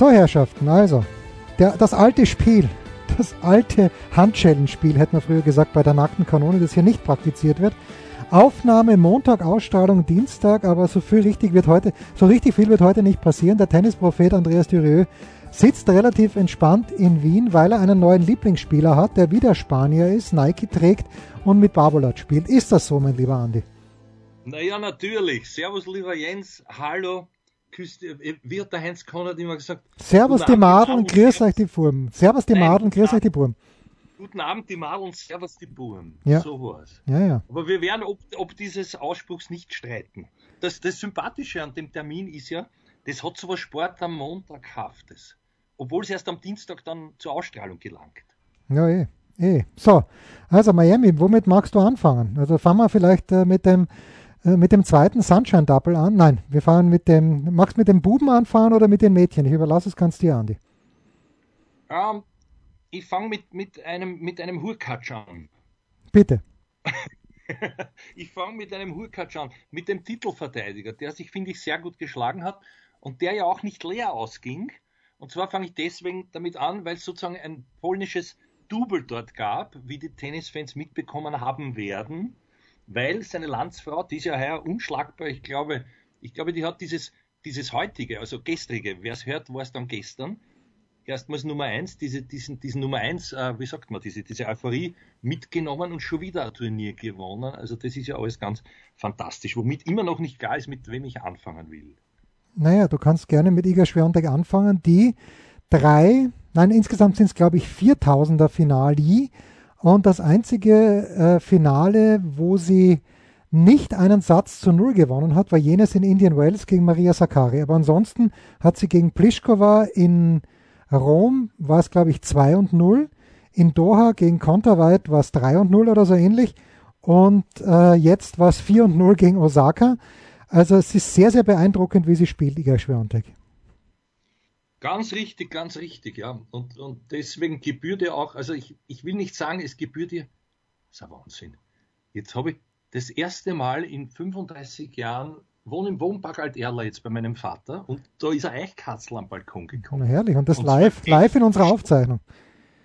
So, Herrschaften, also, der, das alte Spiel, das alte Handschellenspiel, hätte man früher gesagt, bei der nackten Kanone, das hier nicht praktiziert wird. Aufnahme Montag, Ausstrahlung Dienstag, aber so viel richtig wird heute, so richtig viel wird heute nicht passieren. Der Tennisprophet Andreas Dürieu sitzt relativ entspannt in Wien, weil er einen neuen Lieblingsspieler hat, der wieder Spanier ist, Nike trägt und mit Babolat spielt. Ist das so, mein lieber Andi? Naja, natürlich. Servus, lieber Jens. Hallo. Küste, wie hat der Heinz Konrad immer gesagt? Servus die Madeln, grüß euch die Burm. Servus die Madeln, grüß euch die Burm. Guten Abend, die Madeln, servus die Burm. Ja. So war's. Ja, ja. Aber wir werden ob, ob dieses Ausspruchs nicht streiten. Das, das Sympathische an dem Termin ist ja, das hat so was Sport am Montag haftes. Obwohl es erst am Dienstag dann zur Ausstrahlung gelangt. Ja, eh. eh. So, also Miami, womit magst du anfangen? Also fangen wir vielleicht äh, mit dem äh, mit dem zweiten Sunshine Double an. Nein, wir fahren mit dem. Magst du mit dem Buben anfahren oder mit den Mädchen? Ich überlasse es ganz dir, Andi. Ähm, ich fange mit, mit einem, mit einem Hurkatsch an. Bitte. ich fange mit einem Hurkatsch an, mit dem Titelverteidiger, der sich, finde ich, sehr gut geschlagen hat und der ja auch nicht leer ausging. Und zwar fange ich deswegen damit an, weil es sozusagen ein polnisches Double dort gab, wie die Tennisfans mitbekommen haben werden weil seine Landsfrau, die ist ja heuer unschlagbar, ich glaube, ich glaube, die hat dieses, dieses heutige, also gestrige, wer es hört, war es dann gestern, erstmals Nummer eins, diese, diesen, diesen Nummer eins, äh, wie sagt man, diese, diese Euphorie mitgenommen und schon wieder ein Turnier gewonnen. Also das ist ja alles ganz fantastisch, womit immer noch nicht klar ist, mit wem ich anfangen will. Naja, du kannst gerne mit Iga Schwiontek anfangen, die drei, nein, insgesamt sind es glaube ich 4000er Finali und das einzige äh, Finale, wo sie nicht einen Satz zu Null gewonnen hat, war jenes in Indian Wells gegen Maria Sakkari. Aber ansonsten hat sie gegen Pliskova in Rom, war es glaube ich 2 und 0. In Doha gegen Konterweit war es 3 und 0 oder so ähnlich. Und äh, jetzt war es 4 und 0 gegen Osaka. Also es ist sehr, sehr beeindruckend, wie sie spielt, Iga Schwiontek. Ganz richtig, ganz richtig, ja. Und, und deswegen gebührt ihr auch, also ich, ich will nicht sagen, es gebührt ihr, das ist ein Wahnsinn. Jetzt habe ich das erste Mal in 35 Jahren wohne im Wohnpark Alt-Erla jetzt bei meinem Vater und da ist ein Eichkatzel am Balkon gekommen. Na herrlich, und das und live, live in unserer Aufzeichnung.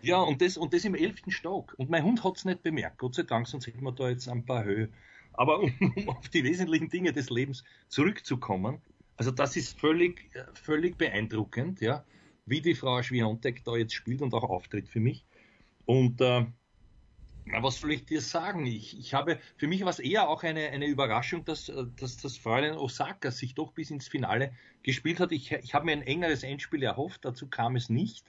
Ja, und das, und das im elften Stock. Und mein Hund hat es nicht bemerkt, Gott sei Dank, sonst hätten wir da jetzt ein paar Höhe. Aber um, um auf die wesentlichen Dinge des Lebens zurückzukommen, also das ist völlig, völlig beeindruckend, ja, wie die Frau Schwiontek da jetzt spielt und auch auftritt für mich. Und äh, was soll ich dir sagen? Ich, ich habe, für mich war es eher auch eine, eine Überraschung, dass, dass das Fräulein Osaka sich doch bis ins Finale gespielt hat. Ich, ich habe mir ein engeres Endspiel erhofft, dazu kam es nicht.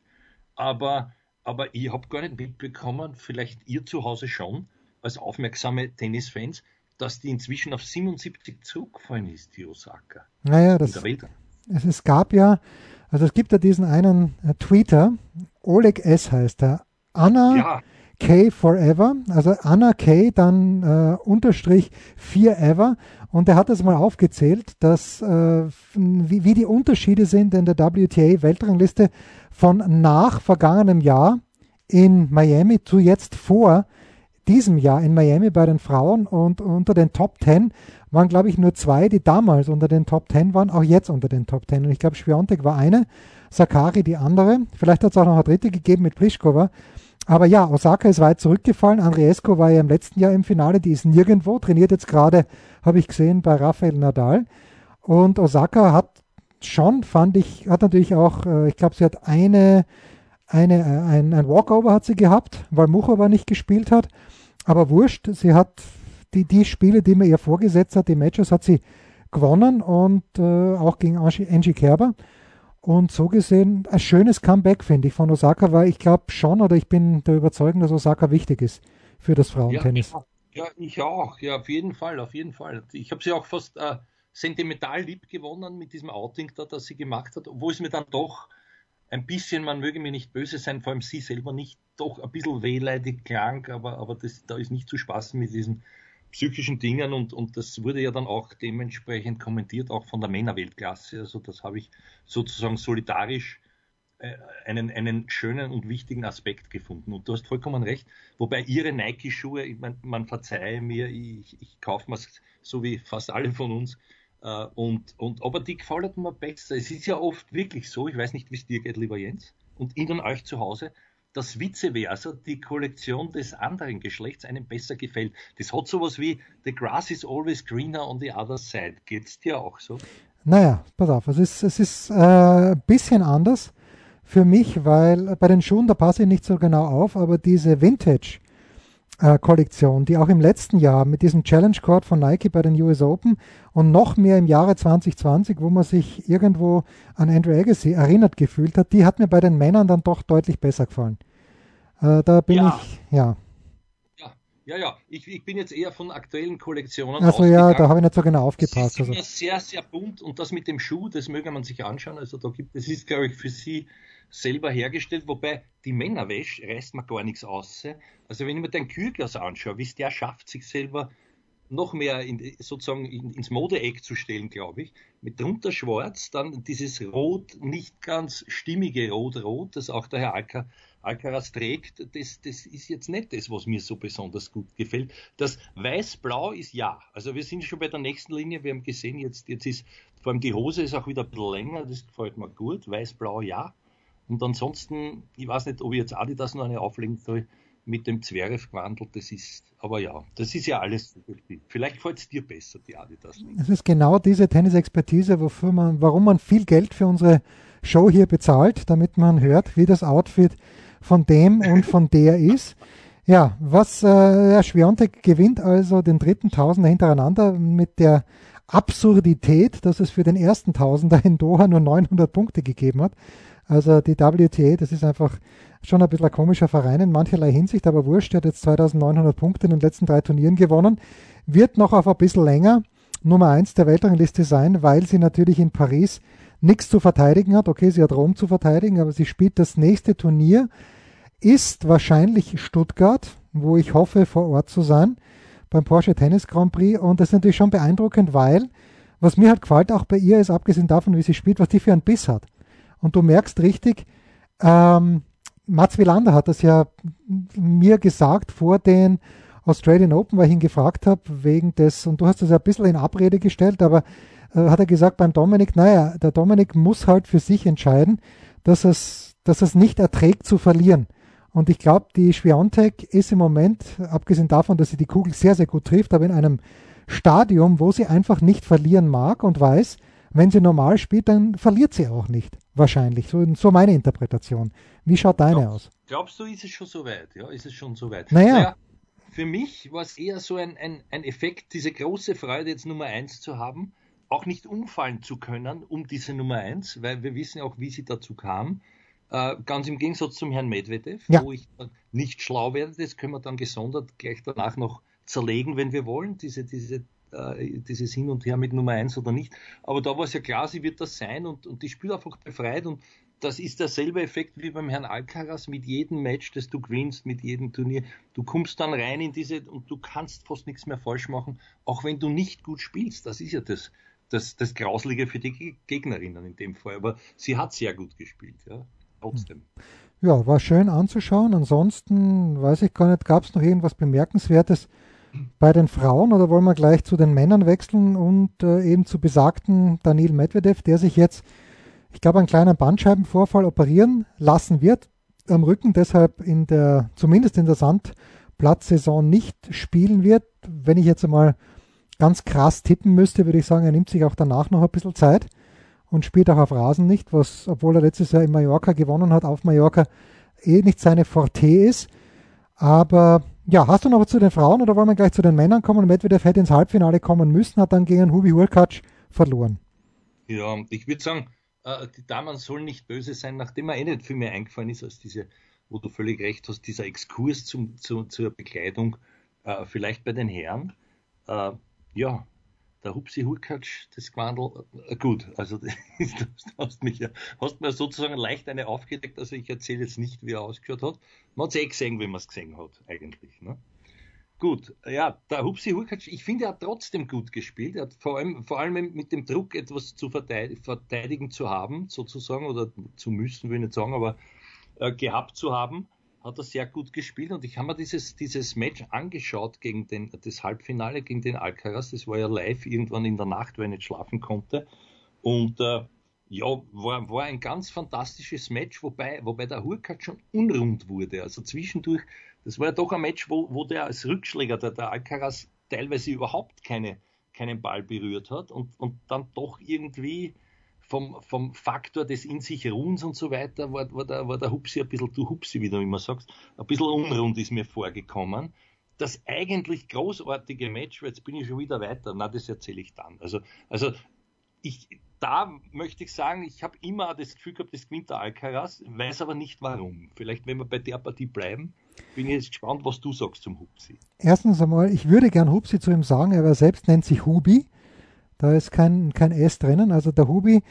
Aber, aber ich habe gar nicht mitbekommen, vielleicht ihr zu Hause schon, als aufmerksame Tennisfans, dass die inzwischen auf 77 zurückgefallen ist, die Osaka. Naja, das, es, es gab ja, also es gibt ja diesen einen äh, Tweeter, Oleg S. heißt er, Anna ja. K. Forever, also Anna K. dann äh, Unterstrich 4 Ever und er hat das mal aufgezählt, dass äh, wie, wie die Unterschiede sind in der WTA-Weltrangliste von nach vergangenem Jahr in Miami zu jetzt vor diesem Jahr in Miami bei den Frauen und unter den Top 10 waren, glaube ich, nur zwei, die damals unter den Top 10 waren, auch jetzt unter den Top 10. Und ich glaube, Schwiontek war eine, Sakari die andere. Vielleicht hat es auch noch eine dritte gegeben mit Pliskova. Aber ja, Osaka ist weit zurückgefallen. Andriesco war ja im letzten Jahr im Finale, die ist nirgendwo, trainiert jetzt gerade, habe ich gesehen, bei Rafael Nadal. Und Osaka hat schon, fand ich, hat natürlich auch, äh, ich glaube, sie hat eine, eine, äh, ein, ein Walkover hat sie gehabt, weil Muchova nicht gespielt hat. Aber wurscht, sie hat die, die Spiele, die man ihr vorgesetzt hat, die Matches hat sie gewonnen und äh, auch gegen Angie Kerber. Und so gesehen ein schönes Comeback, finde ich, von Osaka, weil ich glaube schon oder ich bin der Überzeugung, dass Osaka wichtig ist für das Frauentennis. Ja, Ja, ich auch. Ja, auf jeden Fall, auf jeden Fall. Ich habe sie auch fast äh, sentimental lieb gewonnen mit diesem Outing da, das sie gemacht hat, obwohl es mir dann doch ein bisschen, man möge mir nicht böse sein, vor allem sie selber nicht, doch ein bisschen wehleidig klang, aber, aber das, da ist nicht zu spaßen mit diesen psychischen Dingen und, und das wurde ja dann auch dementsprechend kommentiert, auch von der Männerweltklasse. Also das habe ich sozusagen solidarisch äh, einen, einen schönen und wichtigen Aspekt gefunden. Und du hast vollkommen recht. Wobei ihre Nike-Schuhe, man, man verzeihe mir, ich, ich kaufe mir so wie fast alle von uns. Äh, und, und aber die gefallen mir besser. Es ist ja oft wirklich so, ich weiß nicht, wie es dir geht, lieber Jens, und Ihnen euch zu Hause, dass vice versa die Kollektion des anderen Geschlechts einem besser gefällt. Das hat sowas wie The grass is always greener on the other side. Geht's dir auch so? Naja, pass auf, es ist, es ist ein äh, bisschen anders für mich, weil bei den Schuhen, da passe ich nicht so genau auf, aber diese Vintage äh, Kollektion, die auch im letzten Jahr mit diesem Challenge Court von Nike bei den US Open und noch mehr im Jahre 2020, wo man sich irgendwo an Andrew Agassi erinnert gefühlt hat, die hat mir bei den Männern dann doch deutlich besser gefallen. Äh, da bin ja. ich, ja. Ja, ja, ich, ich, bin jetzt eher von aktuellen Kollektionen. Also ja, da habe ich nicht so genau aufgepasst. Das ist also. sehr, sehr bunt und das mit dem Schuh, das möge man sich anschauen. Also da gibt es ist, glaube ich, für Sie selber hergestellt, wobei die Männerwäsche reißt man gar nichts aus. Also wenn ich mir den Kühlglas anschaue, wie es der schafft, sich selber noch mehr in, sozusagen in, ins Modeeck zu stellen, glaube ich. Mit drunter schwarz, dann dieses Rot, nicht ganz stimmige Rot-Rot, das auch der Herr Alka, Alcaraz trägt, das, das ist jetzt nicht das, was mir so besonders gut gefällt. Das Weiß-Blau ist ja. Also wir sind schon bei der nächsten Linie, wir haben gesehen, jetzt, jetzt ist vor allem die Hose ist auch wieder ein bisschen länger, das gefällt mir gut. Weiß-Blau ja. Und ansonsten, ich weiß nicht, ob ich jetzt Adidas noch eine auflegen soll mit dem gewandelt, das ist, aber ja, das ist ja alles subjektiv. Vielleicht gefällt es dir besser, die Adidas. Es ist genau diese Tennisexpertise, wofür man, warum man viel Geld für unsere Show hier bezahlt, damit man hört, wie das Outfit von dem und von der ist. Ja, was äh, Herr Schwiontek gewinnt also den dritten Tausender hintereinander mit der Absurdität, dass es für den ersten Tausender in Doha nur 900 Punkte gegeben hat. Also die WTA, das ist einfach schon ein bisschen ein komischer Verein in mancherlei Hinsicht, aber wurscht, er hat jetzt 2900 Punkte in den letzten drei Turnieren gewonnen, wird noch auf ein bisschen länger Nummer 1 der Weltrangliste sein, weil sie natürlich in Paris nichts zu verteidigen hat. Okay, sie hat Rom zu verteidigen, aber sie spielt das nächste Turnier, ist wahrscheinlich Stuttgart, wo ich hoffe, vor Ort zu sein, beim Porsche Tennis Grand Prix. Und das ist natürlich schon beeindruckend, weil, was mir halt gefällt, auch bei ihr ist, abgesehen davon, wie sie spielt, was die für einen Biss hat. Und du merkst richtig, ähm, Mats Wilander hat das ja mir gesagt vor den Australian Open, weil ich ihn gefragt habe, wegen des, und du hast das ja ein bisschen in Abrede gestellt, aber äh, hat er gesagt beim Dominik, naja, der Dominik muss halt für sich entscheiden, dass es, dass es nicht erträgt zu verlieren. Und ich glaube, die Schwiontek ist im Moment, abgesehen davon, dass sie die Kugel sehr, sehr gut trifft, aber in einem Stadium, wo sie einfach nicht verlieren mag und weiß, wenn sie normal spielt, dann verliert sie auch nicht. Wahrscheinlich. So, so meine Interpretation. Wie schaut deine Glaub, aus? Glaubst du, ist es schon so weit? Ja, ist es schon so weit? Naja. naja für mich war es eher so ein, ein, ein Effekt, diese große Freude, jetzt Nummer eins zu haben, auch nicht umfallen zu können um diese Nummer eins, weil wir wissen auch, wie sie dazu kam. Äh, ganz im Gegensatz zum Herrn Medvedev, ja. wo ich nicht schlau werde, das können wir dann gesondert gleich danach noch zerlegen, wenn wir wollen, diese, diese äh, dieses Hin und Her mit Nummer 1 oder nicht. Aber da war es ja klar, sie wird das sein und, und die spielt einfach befreit und das ist derselbe Effekt wie beim Herrn Alcaraz mit jedem Match, das du gewinnst, mit jedem Turnier. Du kommst dann rein in diese und du kannst fast nichts mehr falsch machen, auch wenn du nicht gut spielst. Das ist ja das, das, das Grauslige für die Gegnerinnen in dem Fall. Aber sie hat sehr gut gespielt, ja, trotzdem. Ja, war schön anzuschauen. Ansonsten weiß ich gar nicht, gab es noch irgendwas Bemerkenswertes bei den Frauen oder wollen wir gleich zu den Männern wechseln und äh, eben zu besagten Daniel Medvedev, der sich jetzt, ich glaube, einen kleinen Bandscheibenvorfall operieren lassen wird am Rücken, deshalb in der, zumindest in der Sandplatzsaison nicht spielen wird. Wenn ich jetzt einmal ganz krass tippen müsste, würde ich sagen, er nimmt sich auch danach noch ein bisschen Zeit und spielt auch auf Rasen nicht, was, obwohl er letztes Jahr in Mallorca gewonnen hat, auf Mallorca eh nicht seine Forte ist. Aber ja, hast du noch zu den Frauen oder wollen wir gleich zu den Männern kommen? Medvedev hätte ins Halbfinale kommen müssen, hat dann gegen Hubi Hurkacz verloren. Ja, ich würde sagen, äh, die Damen sollen nicht böse sein, nachdem mir eh nicht viel mehr eingefallen ist als diese, wo du völlig recht hast, dieser Exkurs zum, zu, zur Bekleidung. Äh, vielleicht bei den Herren. Äh, ja, der Hupsi Hurkacz, das Quandel, äh, gut, also du hast, mich, hast mir sozusagen leicht eine aufgedeckt, also ich erzähle jetzt nicht, wie er ausgeschaut hat. Man hat es eh gesehen, wie man es gesehen hat, eigentlich. Ne? Gut, ja, der Hupsi Hurkacz, ich finde, er hat trotzdem gut gespielt. Er hat vor allem, vor allem mit dem Druck, etwas zu verteidigen, verteidigen zu haben, sozusagen, oder zu müssen, will ich nicht sagen, aber äh, gehabt zu haben, hat er sehr gut gespielt. Und ich habe mir dieses, dieses Match angeschaut gegen den, das Halbfinale gegen den Alcaraz. Das war ja live irgendwann in der Nacht, weil ich nicht schlafen konnte. Und äh, ja, war, war ein ganz fantastisches Match, wobei, wobei der Hurkacz schon unrund wurde. Also zwischendurch das war ja doch ein Match, wo, wo der als Rückschläger, der, der Alcaraz, teilweise überhaupt keine, keinen Ball berührt hat und, und dann doch irgendwie vom, vom Faktor des in sich Ruhens und so weiter war, war, der, war der Hupsi ein bisschen, du Hupsi, wie du immer sagst, ein bisschen unrund ist mir vorgekommen. Das eigentlich großartige Match, jetzt bin ich schon wieder weiter, na, das erzähle ich dann. Also, also ich, da möchte ich sagen, ich habe immer das Gefühl gehabt, das gewinnt der Alcaraz, weiß aber nicht warum. Vielleicht, wenn wir bei der Partie bleiben, bin ich jetzt gespannt, was du sagst zum Hupsi. Erstens einmal, ich würde gern Hupsi zu ihm sagen, er selbst nennt sich Hubi. Da ist kein, kein S drinnen. Also der Hubi,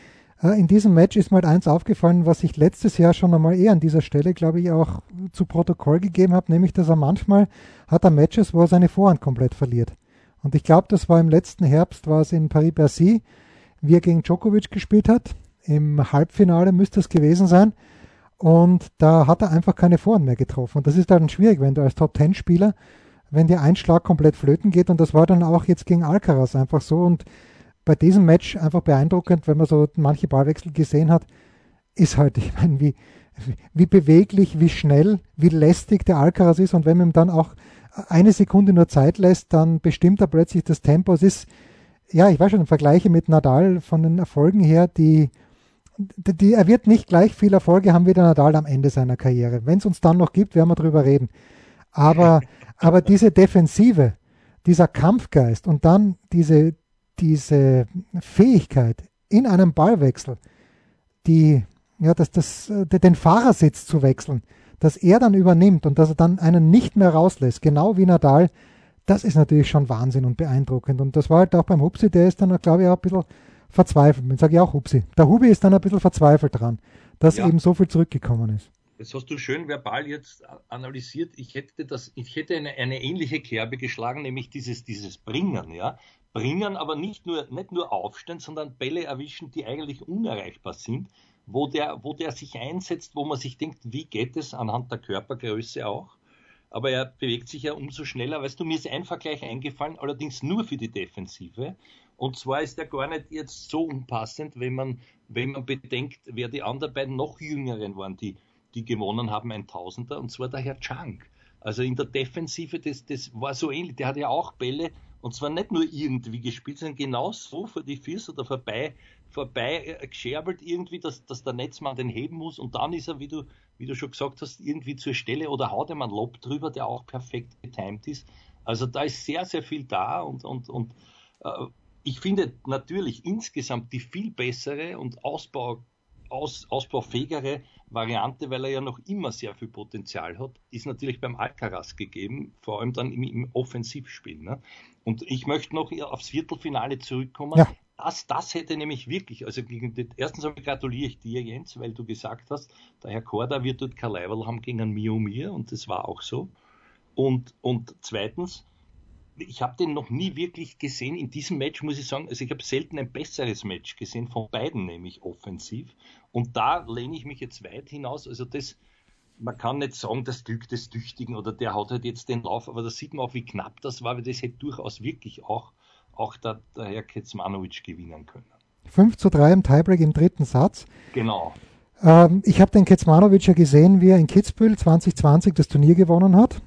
äh, in diesem Match ist mir halt eins aufgefallen, was ich letztes Jahr schon einmal eher an dieser Stelle, glaube ich, auch zu Protokoll gegeben habe, nämlich, dass er manchmal hat er Matches, wo er seine Vorhand komplett verliert. Und ich glaube, das war im letzten Herbst, war es in Paris-Bercy, wie er gegen Djokovic gespielt hat. Im Halbfinale müsste es gewesen sein. Und da hat er einfach keine Vorhand mehr getroffen. Und das ist dann schwierig, wenn du als Top-10-Spieler, wenn dir ein Schlag komplett flöten geht. Und das war dann auch jetzt gegen Alcaraz einfach so. Und bei diesem Match einfach beeindruckend, wenn man so manche Ballwechsel gesehen hat, ist halt, ich meine, wie, wie beweglich, wie schnell, wie lästig der Alcaraz ist. Und wenn man ihm dann auch eine Sekunde nur Zeit lässt, dann bestimmt er plötzlich das Tempo. Es ist, ja, ich weiß schon, Vergleiche mit Nadal von den Erfolgen her, die die, er wird nicht gleich viel Erfolge haben wie der Nadal am Ende seiner Karriere. Wenn es uns dann noch gibt, werden wir drüber reden. Aber, aber diese Defensive, dieser Kampfgeist und dann diese, diese Fähigkeit in einem Ballwechsel, die, ja, das, das, den Fahrersitz zu wechseln, dass er dann übernimmt und dass er dann einen nicht mehr rauslässt, genau wie Nadal, das ist natürlich schon Wahnsinn und beeindruckend. Und das war halt auch beim Hupsi, der ist dann, glaube ich, auch ein bisschen verzweifelt. Ich sage ja auch Hupsi. Der Hubi ist dann ein bisschen verzweifelt dran, dass ja. eben so viel zurückgekommen ist. Das hast du schön verbal jetzt analysiert. Ich hätte das, ich hätte eine, eine ähnliche Kerbe geschlagen, nämlich dieses, dieses Bringen, ja. Bringen, aber nicht nur, nicht nur aufstehen, sondern Bälle erwischen, die eigentlich unerreichbar sind, wo der, wo der sich einsetzt, wo man sich denkt, wie geht es anhand der Körpergröße auch. Aber er bewegt sich ja umso schneller. Weißt du, mir ist ein Vergleich eingefallen, allerdings nur für die Defensive. Und zwar ist er gar nicht jetzt so unpassend, wenn man, wenn man bedenkt, wer die anderen beiden noch jüngeren waren, die, die gewonnen haben, ein Tausender, und zwar der Herr Chang. Also in der Defensive, das, das war so ähnlich. Der hat ja auch Bälle, und zwar nicht nur irgendwie gespielt, sondern genau so vor die Füße oder vorbei, vorbei äh, gescherbelt irgendwie, dass, dass der Netzmann den heben muss. Und dann ist er, wie du, wie du schon gesagt hast, irgendwie zur Stelle oder haut ihm einen Lob drüber, der auch perfekt getimt ist. Also da ist sehr, sehr viel da und, und, und äh, ich finde natürlich insgesamt die viel bessere und Ausbau, aus, ausbaufähigere Variante, weil er ja noch immer sehr viel Potenzial hat, ist natürlich beim Alcaraz gegeben, vor allem dann im, im Offensivspiel. Ne? Und ich möchte noch aufs Viertelfinale zurückkommen. Ja. Das, das hätte nämlich wirklich, also gegen den, erstens einmal gratuliere ich dir, Jens, weil du gesagt hast, der Herr Korda wird dort kein Level haben gegen einen Mio Mir und das war auch so. Und, und zweitens, ich habe den noch nie wirklich gesehen. In diesem Match muss ich sagen, also ich habe selten ein besseres Match gesehen, von beiden nämlich offensiv. Und da lehne ich mich jetzt weit hinaus. Also das, man kann nicht sagen, das Glück des Tüchtigen oder der hat halt jetzt den Lauf, aber da sieht man auch, wie knapp das war, weil das hätte durchaus wirklich auch, auch der, der Herr Kecmanovic gewinnen können. 5 zu 3 im Tiebreak im dritten Satz. Genau. Ähm, ich habe den Kecmanovic ja gesehen, wie er in Kitzbühel 2020 das Turnier gewonnen hat.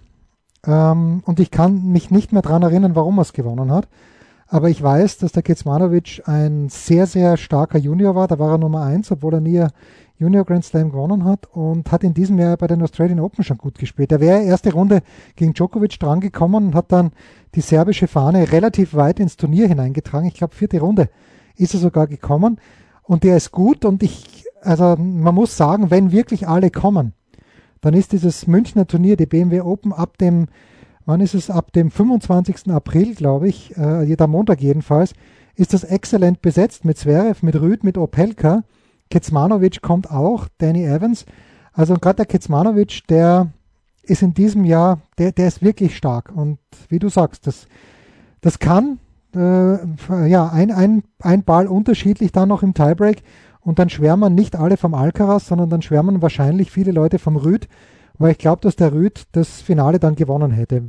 Ähm, und ich kann mich nicht mehr daran erinnern, warum er es gewonnen hat. Aber ich weiß, dass der Kecmanovic ein sehr, sehr starker Junior war. Da war er Nummer 1, obwohl er nie Junior Grand Slam gewonnen hat und hat in diesem Jahr bei den Australian Open schon gut gespielt. Er wäre erste Runde gegen Djokovic drangekommen und hat dann die serbische Fahne relativ weit ins Turnier hineingetragen. Ich glaube, vierte Runde ist er sogar gekommen. Und der ist gut und ich, also man muss sagen, wenn wirklich alle kommen, dann ist dieses Münchner Turnier, die BMW Open, ab dem wann ist es? Ab dem 25. April, glaube ich, äh, jeder Montag jedenfalls, ist das exzellent besetzt mit Zverev, mit Rüd, mit Opelka. Kecmanovic kommt auch, Danny Evans. Also gerade der Kecmanovic, der ist in diesem Jahr, der, der ist wirklich stark. Und wie du sagst, das, das kann äh, ja ein, ein, ein Ball unterschiedlich dann noch im Tiebreak. Und dann schwärmen nicht alle vom Alcaraz, sondern dann schwärmen wahrscheinlich viele Leute vom Rüd, weil ich glaube, dass der Rüd das Finale dann gewonnen hätte.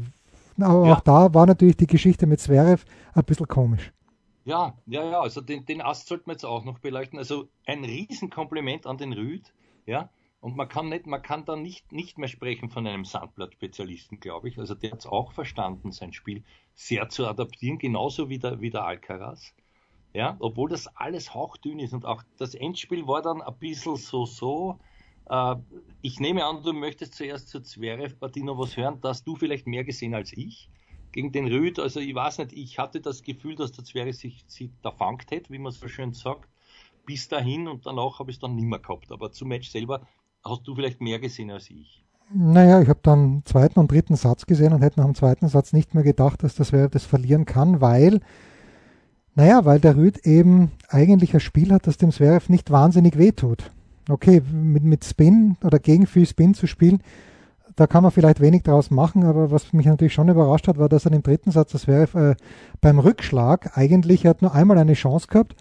Aber ja. auch da war natürlich die Geschichte mit Zverev ein bisschen komisch. Ja, ja, ja, also den, den Ast sollten wir jetzt auch noch beleuchten. Also ein Riesenkompliment an den Rüd, ja. Und man kann nicht, man kann da nicht, nicht mehr sprechen von einem Sandblatt-Spezialisten, glaube ich. Also der hat es auch verstanden, sein Spiel sehr zu adaptieren, genauso wie der, wie der Alcaraz. Ja, obwohl das alles hauchdünn ist und auch das Endspiel war dann ein bisschen so, so. Äh, ich nehme an, du möchtest zuerst zur Zverev-Partie noch was hören, dass du vielleicht mehr gesehen als ich gegen den Rüd. Also ich weiß nicht, ich hatte das Gefühl, dass der Zverev sich, sich da fangt hätte, wie man so schön sagt, bis dahin und danach habe ich es dann nicht mehr gehabt. Aber zum Match selber hast du vielleicht mehr gesehen als ich. Naja, ich habe dann zweiten und dritten Satz gesehen und hätte nach dem zweiten Satz nicht mehr gedacht, dass das Zverev das verlieren kann, weil naja, weil der Rüd eben eigentlich ein Spiel hat, das dem Zverev nicht wahnsinnig wehtut. Okay, mit, mit Spin oder gegen viel Spin zu spielen, da kann man vielleicht wenig draus machen, aber was mich natürlich schon überrascht hat, war, dass er im dritten Satz das wäre äh, beim Rückschlag eigentlich, er hat nur einmal eine Chance gehabt,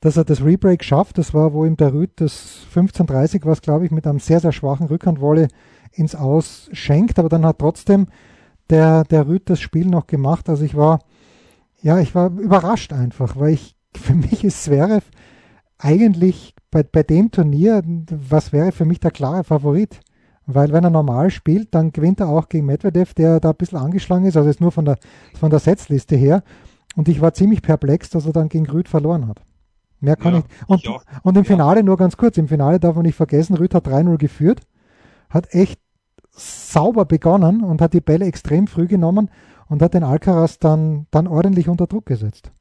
dass er das Rebreak schafft. Das war, wo ihm der Rüd das 15:30 was, glaube ich, mit einem sehr, sehr schwachen Rückhandwolle ins Aus schenkt, aber dann hat trotzdem der, der Rüd das Spiel noch gemacht. Also ich war, ja, ich war überrascht einfach, weil ich, für mich ist Zverev eigentlich bei, bei dem Turnier, was wäre für mich der klare Favorit? Weil wenn er normal spielt, dann gewinnt er auch gegen Medvedev, der da ein bisschen angeschlagen ist, also jetzt nur von der, von der Setzliste her. Und ich war ziemlich perplex, dass er dann gegen Rüd verloren hat. Mehr kann ja, ich. Und, ich und im Finale, ja. nur ganz kurz, im Finale darf man nicht vergessen, Rüd hat 3-0 geführt, hat echt sauber begonnen und hat die Bälle extrem früh genommen und hat den Alcaraz dann, dann ordentlich unter Druck gesetzt.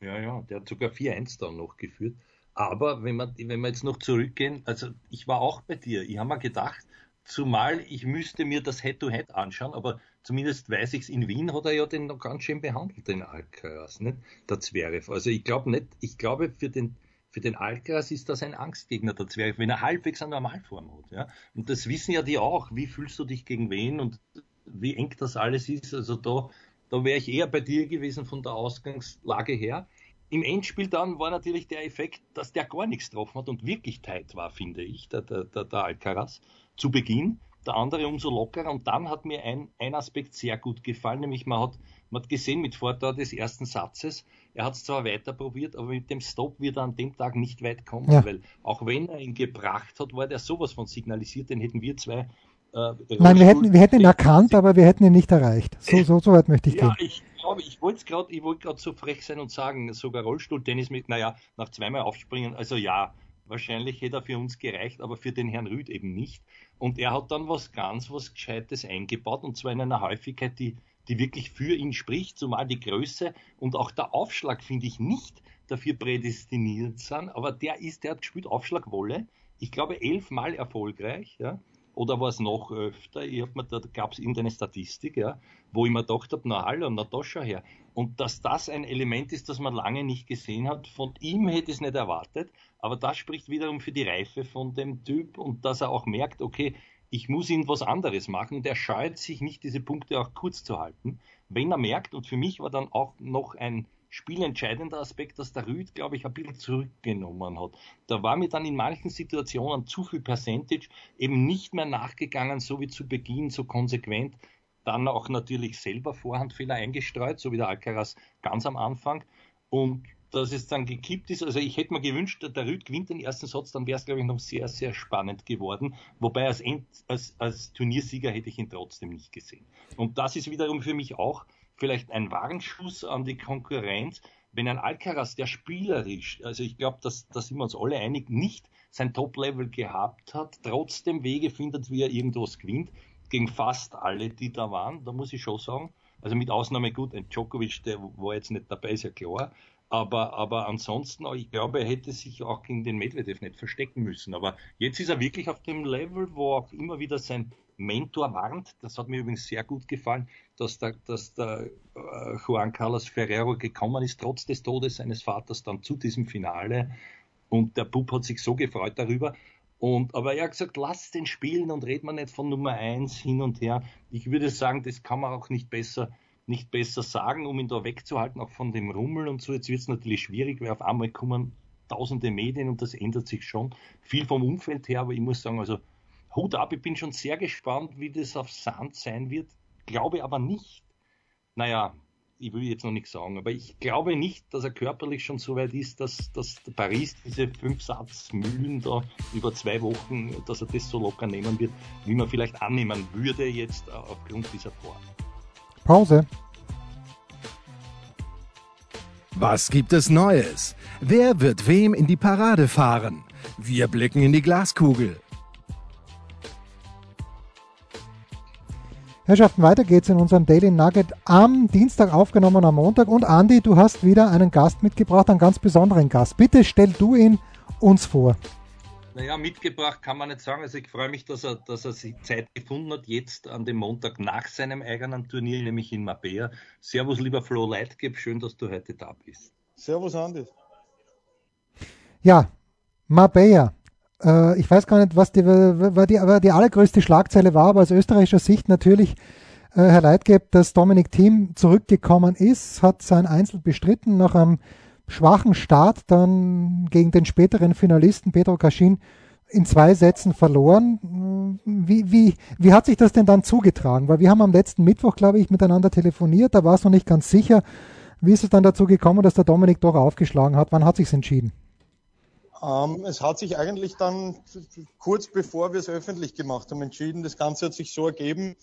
Ja, ja, der hat sogar 4-1 dann noch geführt. Aber wenn wir, wenn wir jetzt noch zurückgehen, also ich war auch bei dir. Ich habe mir gedacht, zumal ich müsste mir das Head-to-Head -Head anschauen, aber zumindest weiß ich es, in Wien hat er ja den noch ganz schön behandelt, den Alcaraz, nicht? Der Zverev. Also ich glaube nicht, ich glaube für den, für den Alcaraz ist das ein Angstgegner, der Zverev, wenn er halbwegs eine Normalform hat, ja. Und das wissen ja die auch. Wie fühlst du dich gegen wen und wie eng das alles ist? Also da, da wäre ich eher bei dir gewesen von der Ausgangslage her. Im Endspiel dann war natürlich der Effekt, dass der gar nichts getroffen hat und wirklich tight war, finde ich, der, der, der, der Alcaraz zu Beginn. Der andere umso lockerer und dann hat mir ein, ein Aspekt sehr gut gefallen, nämlich man hat, man hat gesehen mit Vorteil des ersten Satzes, er hat es zwar weiter probiert, aber mit dem Stop wird er an dem Tag nicht weit kommen, ja. weil auch wenn er ihn gebracht hat, war der sowas von signalisiert, den hätten wir zwei äh, Nein, wir hätten, wir hätten ihn erkannt, aber wir hätten ihn nicht erreicht. So, so, so weit möchte ich ja, gehen. Ich, glaube, ich wollte gerade, ich wollte gerade so frech sein und sagen, sogar Rollstuhltennis mit, naja, nach zweimal aufspringen, also ja, wahrscheinlich hätte er für uns gereicht, aber für den Herrn Rüd eben nicht. Und er hat dann was ganz, was Gescheites eingebaut, und zwar in einer Häufigkeit, die, die wirklich für ihn spricht, zumal die Größe und auch der Aufschlag, finde ich, nicht dafür prädestiniert sind, aber der ist, der hat gespielt Aufschlagwolle, ich glaube elfmal erfolgreich, ja, oder war es noch öfter? Ich hab mir, da gab es irgendeine Statistik, ja, wo ich mir gedacht habe, na hallo, na da schau her. Und dass das ein Element ist, das man lange nicht gesehen hat, von ihm hätte ich es nicht erwartet, aber das spricht wiederum für die Reife von dem Typ und dass er auch merkt, okay, ich muss ihn was anderes machen und er scheut sich nicht, diese Punkte auch kurz zu halten. Wenn er merkt, und für mich war dann auch noch ein spielentscheidender Aspekt, dass der Rüd, glaube ich, ein bisschen zurückgenommen hat. Da war mir dann in manchen Situationen zu viel Percentage eben nicht mehr nachgegangen, so wie zu Beginn, so konsequent. Dann auch natürlich selber Vorhandfehler eingestreut, so wie der Alcaraz ganz am Anfang. Und dass es dann gekippt ist. Also ich hätte mir gewünscht, der Rüd gewinnt den ersten Satz, dann wäre es, glaube ich, noch sehr, sehr spannend geworden. Wobei als, End, als, als Turniersieger hätte ich ihn trotzdem nicht gesehen. Und das ist wiederum für mich auch vielleicht ein Warnschuss an die Konkurrenz, wenn ein Alcaraz, der spielerisch, also ich glaube, dass da sind wir uns alle einig, nicht sein Top-Level gehabt hat, trotzdem Wege findet, wie er irgendwas gewinnt, gegen fast alle, die da waren, da muss ich schon sagen, also mit Ausnahme gut, ein Djokovic, der war jetzt nicht dabei, ist ja klar, aber, aber ansonsten, ich glaube, er hätte sich auch gegen den Medvedev nicht verstecken müssen. Aber jetzt ist er wirklich auf dem Level, wo auch immer wieder sein Mentor warnt. Das hat mir übrigens sehr gut gefallen, dass der, dass der äh, Juan Carlos Ferrero gekommen ist, trotz des Todes seines Vaters, dann zu diesem Finale. Und der Bub hat sich so gefreut darüber. Und, aber er hat gesagt, lass den spielen und red man nicht von Nummer eins hin und her. Ich würde sagen, das kann man auch nicht besser, nicht besser sagen, um ihn da wegzuhalten, auch von dem Rummel und so. Jetzt wird es natürlich schwierig, weil auf einmal kommen tausende Medien und das ändert sich schon. Viel vom Umfeld her, aber ich muss sagen, also Hut ab, ich bin schon sehr gespannt, wie das auf Sand sein wird. Glaube aber nicht, naja, ich will jetzt noch nichts sagen, aber ich glaube nicht, dass er körperlich schon so weit ist, dass, dass Paris diese fünf Satz Mühlen da über zwei Wochen, dass er das so locker nehmen wird, wie man vielleicht annehmen würde jetzt äh, aufgrund dieser Form. Pause. Was gibt es Neues? Wer wird wem in die Parade fahren? Wir blicken in die Glaskugel. Herrschaften, weiter geht's in unserem Daily Nugget am Dienstag aufgenommen am Montag. Und Andi, du hast wieder einen Gast mitgebracht, einen ganz besonderen Gast. Bitte stell du ihn uns vor. Naja, mitgebracht kann man nicht sagen. Also ich freue mich, dass er, dass er sich Zeit gefunden hat, jetzt an dem Montag nach seinem eigenen Turnier, nämlich in Mabea. Servus, lieber Flo Leitgeb, schön, dass du heute da bist. Servus, Andi. Ja, Mabea. Äh, ich weiß gar nicht, was die, was die, was die allergrößte Schlagzeile war, aber aus österreichischer Sicht natürlich, äh, Herr Leitgeb, dass Dominik Thiem zurückgekommen ist, hat sein Einzel bestritten nach einem schwachen Start, dann gegen den späteren Finalisten Pedro Kaschin in zwei Sätzen verloren. Wie, wie, wie hat sich das denn dann zugetragen? Weil wir haben am letzten Mittwoch, glaube ich, miteinander telefoniert, da war es noch nicht ganz sicher. Wie ist es dann dazu gekommen, dass der Dominik doch aufgeschlagen hat? Wann hat sich entschieden? Ähm, es hat sich eigentlich dann kurz bevor wir es öffentlich gemacht haben entschieden. Das Ganze hat sich so ergeben,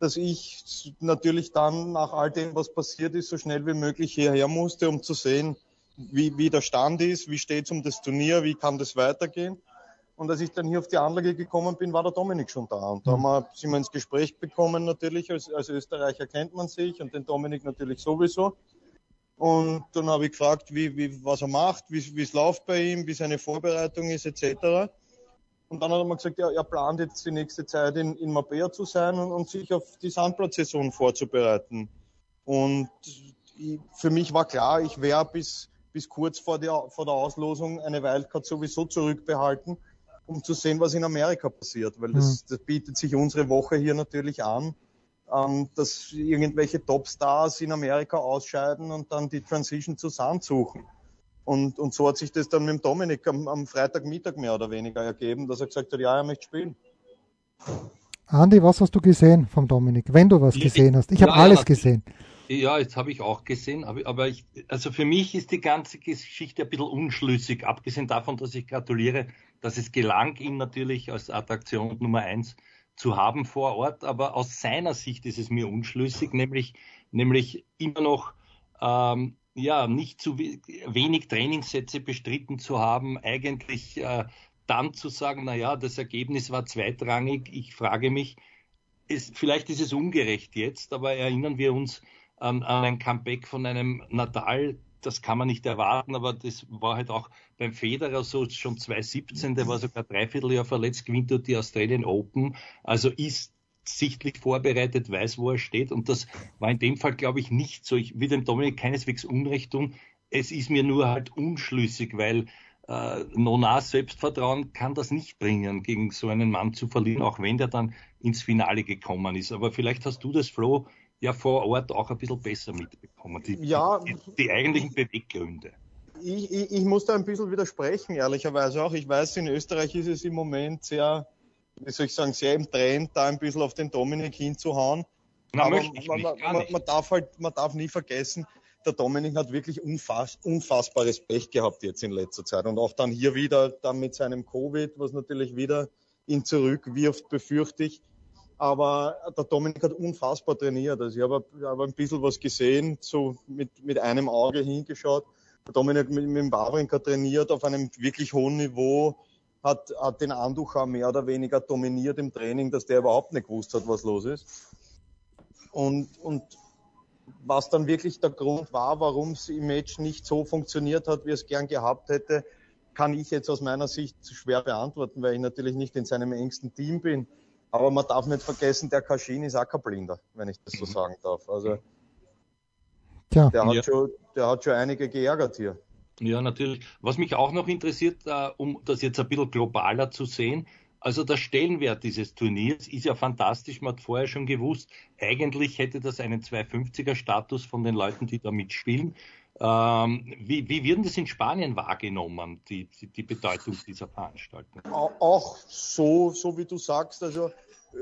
dass ich natürlich dann nach all dem, was passiert ist, so schnell wie möglich hierher musste, um zu sehen, wie, wie der Stand ist, wie steht es um das Turnier, wie kann das weitergehen. Und als ich dann hier auf die Anlage gekommen bin, war der Dominik schon da. Und da haben wir, sind wir ins Gespräch bekommen natürlich. Als, als Österreicher kennt man sich und den Dominik natürlich sowieso. Und dann habe ich gefragt, wie, wie, was er macht, wie, es läuft bei ihm, wie seine Vorbereitung ist, etc. Und dann hat er mir gesagt, ja, er plant jetzt die nächste Zeit in, in Mabea zu sein und, und sich auf die Sandplatzsaison vorzubereiten. Und ich, für mich war klar, ich werde bis, bis kurz vor der, vor der Auslosung eine Wildcard sowieso zurückbehalten, um zu sehen, was in Amerika passiert, weil das, mhm. das bietet sich unsere Woche hier natürlich an ähm, dass irgendwelche Topstars in Amerika ausscheiden und dann die Transition zu Sand suchen. Und, und so hat sich das dann mit dem Dominik am, am Freitagmittag mehr oder weniger ergeben, dass er gesagt hat, ja, er möchte spielen. Andi, was hast du gesehen vom Dominik, wenn du was gesehen hast? Ich habe ja, alles gesehen. Ja, jetzt habe ich auch gesehen, aber ich, also für mich ist die ganze Geschichte ein bisschen unschlüssig, abgesehen davon, dass ich gratuliere, dass es gelang, ihn natürlich als Attraktion Nummer eins zu haben vor Ort, aber aus seiner Sicht ist es mir unschlüssig, nämlich, nämlich immer noch ähm, ja nicht zu wenig Trainingssätze bestritten zu haben, eigentlich äh, dann zu sagen, na ja, das Ergebnis war zweitrangig. Ich frage mich, ist, vielleicht ist es ungerecht jetzt, aber erinnern wir uns an, an ein Comeback von einem Natal, das kann man nicht erwarten, aber das war halt auch beim Federer so schon 2017, der war sogar dreiviertel Jahr verletzt, gewinnt dort die Australian Open, also ist sichtlich vorbereitet, weiß, wo er steht und das war in dem Fall, glaube ich, nicht so. Ich will dem Dominik keineswegs Unrecht tun. Es ist mir nur halt unschlüssig, weil äh, Nona Selbstvertrauen kann das nicht bringen, gegen so einen Mann zu verlieren, auch wenn der dann ins Finale gekommen ist. Aber vielleicht hast du das, Flo, ja vor Ort auch ein bisschen besser mitbekommen, die, ja, die, die eigentlichen Beweggründe. Ich, ich, ich, muss da ein bisschen widersprechen, ehrlicherweise auch. Ich weiß, in Österreich ist es im Moment sehr, wie soll ich sagen, sehr im Trend, da ein bisschen auf den Dominik hinzuhauen. Na, Aber man, man, man, man, darf halt, man darf nie vergessen, der Dominik hat wirklich unfass, unfassbares Pech gehabt jetzt in letzter Zeit. Und auch dann hier wieder, dann mit seinem Covid, was natürlich wieder ihn zurückwirft, befürchte ich. Aber der Dominik hat unfassbar trainiert. Also ich habe, hab ein bisschen was gesehen, so mit, mit einem Auge hingeschaut. Der Dominik mit, mit dem Wawrinka trainiert auf einem wirklich hohen Niveau, hat, hat den Anducher mehr oder weniger dominiert im Training, dass der überhaupt nicht gewusst hat, was los ist. Und, und was dann wirklich der Grund war, warum es im Match nicht so funktioniert hat, wie es gern gehabt hätte, kann ich jetzt aus meiner Sicht schwer beantworten, weil ich natürlich nicht in seinem engsten Team bin. Aber man darf nicht vergessen, der Kaschin ist auch kein Blinder, wenn ich das so mhm. sagen darf. Also Tja. Der, hat ja. schon, der hat schon einige geärgert hier. Ja, natürlich. Was mich auch noch interessiert, äh, um das jetzt ein bisschen globaler zu sehen, also der Stellenwert dieses Turniers ist ja fantastisch. Man hat vorher schon gewusst, eigentlich hätte das einen 250er Status von den Leuten, die da mitspielen. Ähm, wie, wie wird das in Spanien wahrgenommen, die, die, Bedeutung dieser Veranstaltung? Auch so, so wie du sagst, also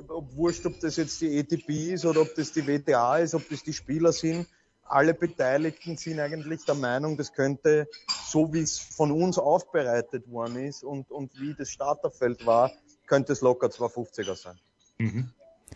wurscht, ob das jetzt die ETP ist oder ob das die WTA ist, ob das die Spieler sind, alle Beteiligten sind eigentlich der Meinung, das könnte, so wie es von uns aufbereitet worden ist und, und wie das Starterfeld war, könnte es locker 250er sein. Mhm.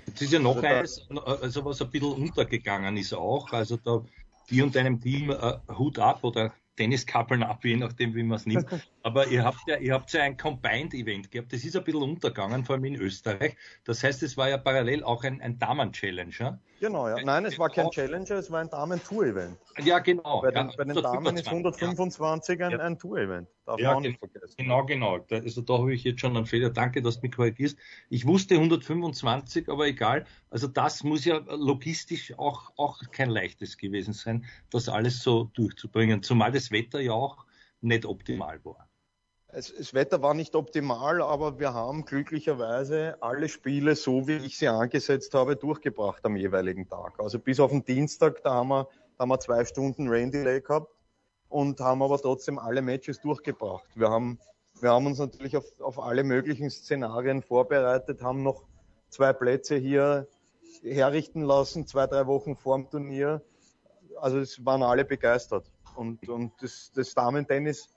Jetzt ist ja noch also eines, also was ein bisschen untergegangen ist auch, also da, die und deinem Team äh, Hut ab oder Tenniskappeln ab, je nachdem, wie man es nimmt. Aber ihr habt ja, ihr habt ja ein Combined-Event gehabt. Das ist ein bisschen untergegangen, vor allem in Österreich. Das heißt, es war ja parallel auch ein, ein Damen-Challenger. Genau, ja. Nein, es war kein Challenger, es war ein Damen-Tour-Event. Ja, genau. Bei den, ja, bei den Damen ist 125 ja. ein, ein Tour-Event. Darf ja, man auch nicht vergessen. Genau, genau. Also da habe ich jetzt schon einen Fehler. Danke, dass du mich korrigierst. Ich wusste 125, aber egal. Also das muss ja logistisch auch, auch kein leichtes gewesen sein, das alles so durchzubringen. Zumal das Wetter ja auch nicht optimal war. Es, das Wetter war nicht optimal, aber wir haben glücklicherweise alle Spiele, so wie ich sie angesetzt habe, durchgebracht am jeweiligen Tag. Also bis auf den Dienstag, da haben wir, da haben wir zwei Stunden Rain Delay gehabt und haben aber trotzdem alle Matches durchgebracht. Wir haben, wir haben uns natürlich auf, auf alle möglichen Szenarien vorbereitet, haben noch zwei Plätze hier herrichten lassen, zwei, drei Wochen vorm Turnier. Also es waren alle begeistert. Und, und das, das Damen-Tennis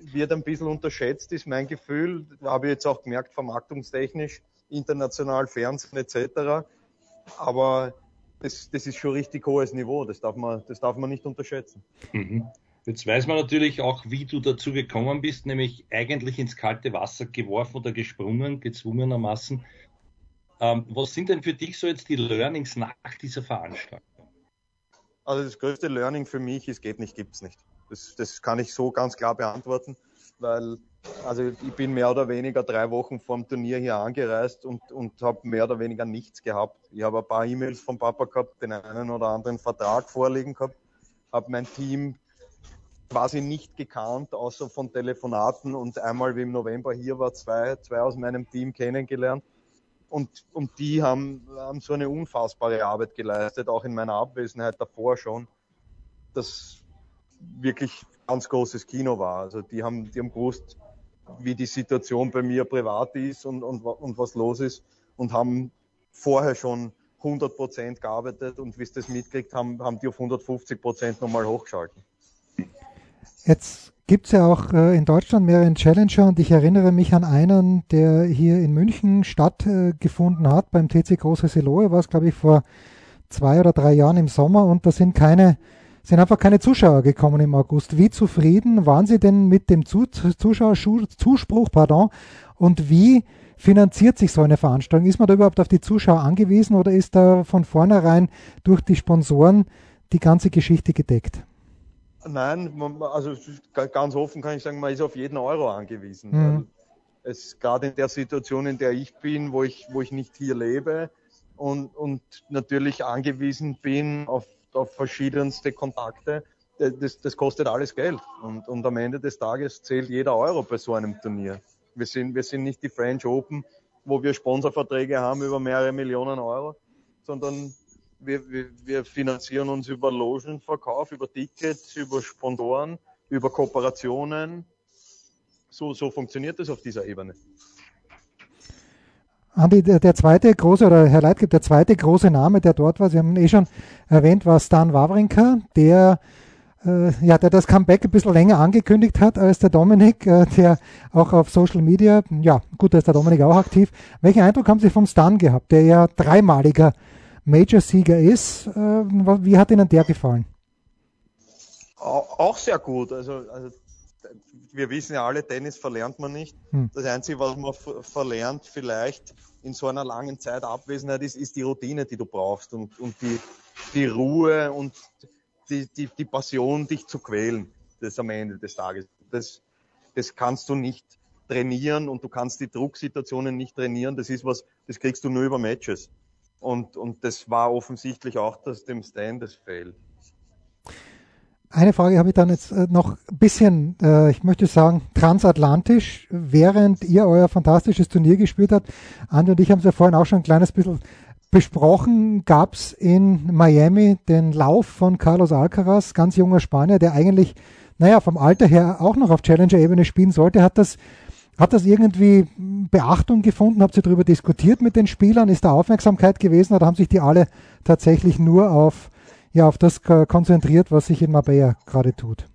wird ein bisschen unterschätzt, ist mein Gefühl. Habe ich jetzt auch gemerkt, vermarktungstechnisch, international, Fernsehen etc. Aber das, das ist schon richtig hohes Niveau. Das darf man, das darf man nicht unterschätzen. Mhm. Jetzt weiß man natürlich auch, wie du dazu gekommen bist, nämlich eigentlich ins kalte Wasser geworfen oder gesprungen, gezwungenermaßen. Ähm, was sind denn für dich so jetzt die Learnings nach dieser Veranstaltung? Also das größte Learning für mich ist, geht nicht, gibt's nicht. Das, das kann ich so ganz klar beantworten, weil also ich bin mehr oder weniger drei Wochen vor dem Turnier hier angereist und, und habe mehr oder weniger nichts gehabt. Ich habe ein paar E-Mails vom Papa gehabt, den einen oder anderen Vertrag vorliegen gehabt, habe mein Team quasi nicht gekannt, außer von Telefonaten und einmal, wie im November hier war, zwei, zwei aus meinem Team kennengelernt. Und, und die haben, haben so eine unfassbare Arbeit geleistet, auch in meiner Abwesenheit davor schon. Das wirklich ganz großes Kino war. Also die haben, die haben gewusst, wie die Situation bei mir privat ist und, und, und was los ist und haben vorher schon 100 Prozent gearbeitet und wie sie das mitkriegt haben, haben die auf 150 Prozent nochmal hochgeschalten. Jetzt gibt es ja auch äh, in Deutschland mehrere Challenger und ich erinnere mich an einen, der hier in München stattgefunden äh, hat, beim TC Große Seloe, war es glaube ich vor zwei oder drei Jahren im Sommer und da sind keine sind einfach keine Zuschauer gekommen im August. Wie zufrieden waren Sie denn mit dem Zuschauerzuspruch, pardon, und wie finanziert sich so eine Veranstaltung? Ist man da überhaupt auf die Zuschauer angewiesen oder ist da von vornherein durch die Sponsoren die ganze Geschichte gedeckt? Nein, also ganz offen kann ich sagen, man ist auf jeden Euro angewiesen. Mhm. Es gerade in der Situation, in der ich bin, wo ich, wo ich nicht hier lebe und, und natürlich angewiesen bin auf auf verschiedenste Kontakte. Das, das kostet alles Geld. Und, und am Ende des Tages zählt jeder Euro bei so einem Turnier. Wir sind, wir sind nicht die French Open, wo wir Sponsorverträge haben über mehrere Millionen Euro, sondern wir, wir, wir finanzieren uns über Logenverkauf, über Tickets, über Sponsoren, über Kooperationen. So, so funktioniert es auf dieser Ebene. Andi, der, zweite große, oder Herr Leitgeb, der zweite große Name, der dort war, Sie haben eh schon erwähnt, war Stan Wawrinka, der, äh, ja, der das Comeback ein bisschen länger angekündigt hat als der Dominik, äh, der auch auf Social Media, ja, gut, da ist der Dominik auch aktiv. Welchen Eindruck haben Sie vom Stan gehabt, der ja dreimaliger Major-Sieger ist? Äh, wie hat Ihnen der gefallen? Auch sehr gut. Also, also wir wissen ja alle, Tennis verlernt man nicht. Hm. Das Einzige, was man verlernt vielleicht in so einer langen Zeit Abwesenheit ist, ist die Routine, die du brauchst und, und die, die Ruhe und die, die, die Passion, dich zu quälen. Das am Ende des Tages. Das, das kannst du nicht trainieren und du kannst die Drucksituationen nicht trainieren. Das ist was, das kriegst du nur über Matches. Und, und das war offensichtlich auch das dem Stan das fehlt. Eine Frage habe ich dann jetzt äh, noch ein bisschen, äh, ich möchte sagen, transatlantisch, während ihr euer fantastisches Turnier gespielt habt. Andi und ich haben es ja vorhin auch schon ein kleines bisschen besprochen. Gab es in Miami den Lauf von Carlos Alcaraz, ganz junger Spanier, der eigentlich, naja, vom Alter her auch noch auf Challenger-Ebene spielen sollte. Hat das, hat das irgendwie Beachtung gefunden? Habt ihr darüber diskutiert mit den Spielern? Ist da Aufmerksamkeit gewesen oder haben sich die alle tatsächlich nur auf ja auf das konzentriert, was sich in Marbella gerade tut.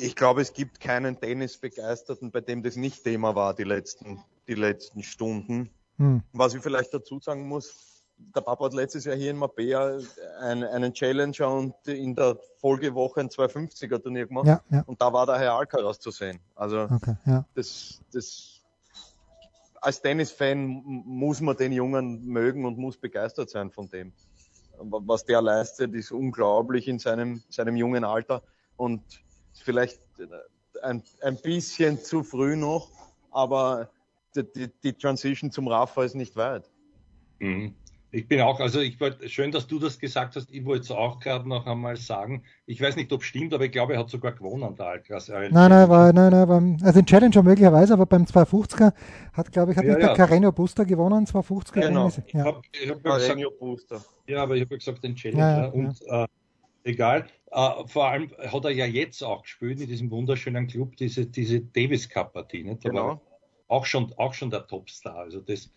Ich glaube, es gibt keinen Tennisbegeisterten, bei dem das nicht Thema war die letzten, die letzten Stunden. Hm. Was ich vielleicht dazu sagen muss, der Papa hat letztes Jahr hier in Marbella einen, einen Challenger und in der Folgewoche ein 250er Turnier gemacht. Ja, ja. Und da war der Herr Alcaraz zu sehen. Also okay, ja. das, das als Tennisfan muss man den Jungen mögen und muss begeistert sein von dem was der leistet, ist unglaublich in seinem, seinem jungen Alter und vielleicht ein, ein bisschen zu früh noch, aber die, die, die Transition zum Rafa ist nicht weit. Mhm. Ich bin auch, also ich wollte, schön, dass du das gesagt hast. Ich wollte es auch gerade noch einmal sagen. Ich weiß nicht, ob es stimmt, aber ich glaube, er hat sogar gewonnen, der Alcaraz. Nein, nein, war, nein, nein, beim, also in Challenger möglicherweise, aber beim 250er hat, glaube ich, hat ja, nicht ja. der Carreño Booster gewonnen, 250er. Genau. Ja. Ich hab, ich hab gesagt, Booster. Ja, aber ich habe gesagt, den Challenger. Ja, und äh, egal. Uh, vor allem hat er ja jetzt auch gespielt in diesem wunderschönen Club, diese, diese Davis Cup Partie. Nicht? genau. auch schon, auch schon der Topstar. Also das,